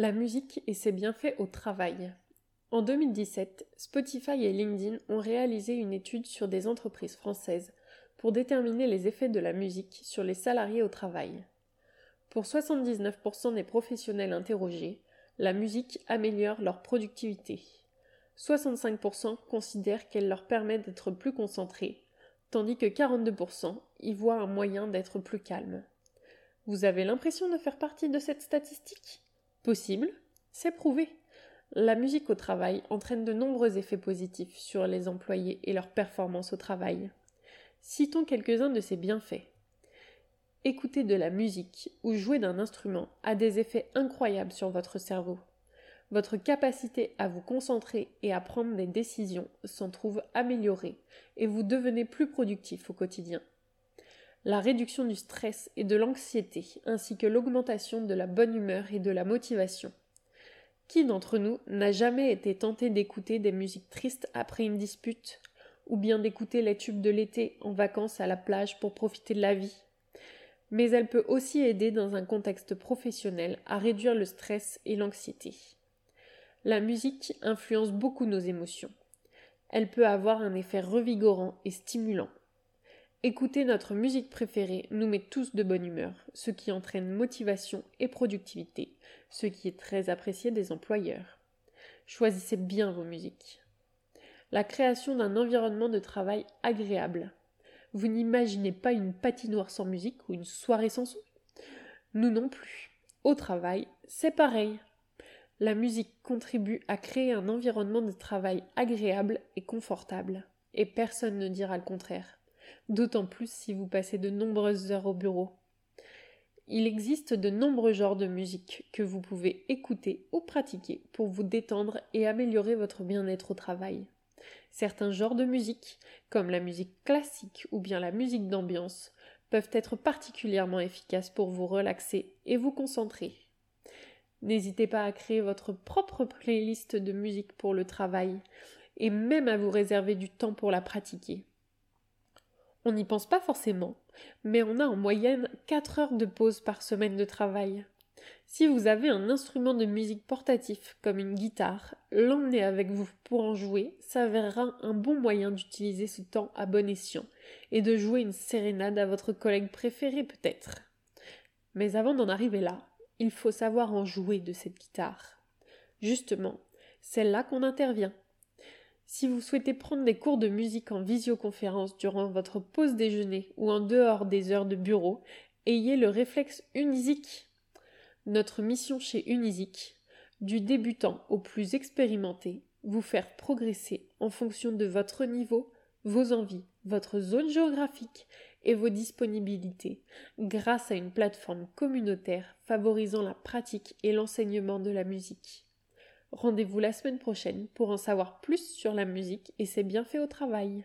La musique et ses bienfaits au travail. En 2017, Spotify et LinkedIn ont réalisé une étude sur des entreprises françaises pour déterminer les effets de la musique sur les salariés au travail. Pour 79% des professionnels interrogés, la musique améliore leur productivité. 65% considèrent qu'elle leur permet d'être plus concentrés, tandis que 42% y voient un moyen d'être plus calme. Vous avez l'impression de faire partie de cette statistique? Possible, c'est prouvé. La musique au travail entraîne de nombreux effets positifs sur les employés et leur performance au travail. Citons quelques-uns de ces bienfaits. Écouter de la musique ou jouer d'un instrument a des effets incroyables sur votre cerveau. Votre capacité à vous concentrer et à prendre des décisions s'en trouve améliorée et vous devenez plus productif au quotidien la réduction du stress et de l'anxiété, ainsi que l'augmentation de la bonne humeur et de la motivation. Qui d'entre nous n'a jamais été tenté d'écouter des musiques tristes après une dispute, ou bien d'écouter les tubes de l'été en vacances à la plage pour profiter de la vie? Mais elle peut aussi aider dans un contexte professionnel à réduire le stress et l'anxiété. La musique influence beaucoup nos émotions. Elle peut avoir un effet revigorant et stimulant. Écouter notre musique préférée nous met tous de bonne humeur, ce qui entraîne motivation et productivité, ce qui est très apprécié des employeurs. Choisissez bien vos musiques. La création d'un environnement de travail agréable. Vous n'imaginez pas une patinoire sans musique ou une soirée sans son? Nous non plus. Au travail, c'est pareil. La musique contribue à créer un environnement de travail agréable et confortable, et personne ne dira le contraire d'autant plus si vous passez de nombreuses heures au bureau. Il existe de nombreux genres de musique que vous pouvez écouter ou pratiquer pour vous détendre et améliorer votre bien-être au travail. Certains genres de musique, comme la musique classique ou bien la musique d'ambiance, peuvent être particulièrement efficaces pour vous relaxer et vous concentrer. N'hésitez pas à créer votre propre playlist de musique pour le travail et même à vous réserver du temps pour la pratiquer. On n'y pense pas forcément, mais on a en moyenne 4 heures de pause par semaine de travail. Si vous avez un instrument de musique portatif comme une guitare, l'emmener avec vous pour en jouer s'avérera un bon moyen d'utiliser ce temps à bon escient et de jouer une sérénade à votre collègue préféré peut-être. Mais avant d'en arriver là, il faut savoir en jouer de cette guitare. Justement, c'est là qu'on intervient. Si vous souhaitez prendre des cours de musique en visioconférence durant votre pause déjeuner ou en dehors des heures de bureau, ayez le réflexe Unisic. Notre mission chez Unisic, du débutant au plus expérimenté, vous faire progresser en fonction de votre niveau, vos envies, votre zone géographique et vos disponibilités, grâce à une plateforme communautaire favorisant la pratique et l'enseignement de la musique. Rendez-vous la semaine prochaine pour en savoir plus sur la musique et ses bienfaits au travail.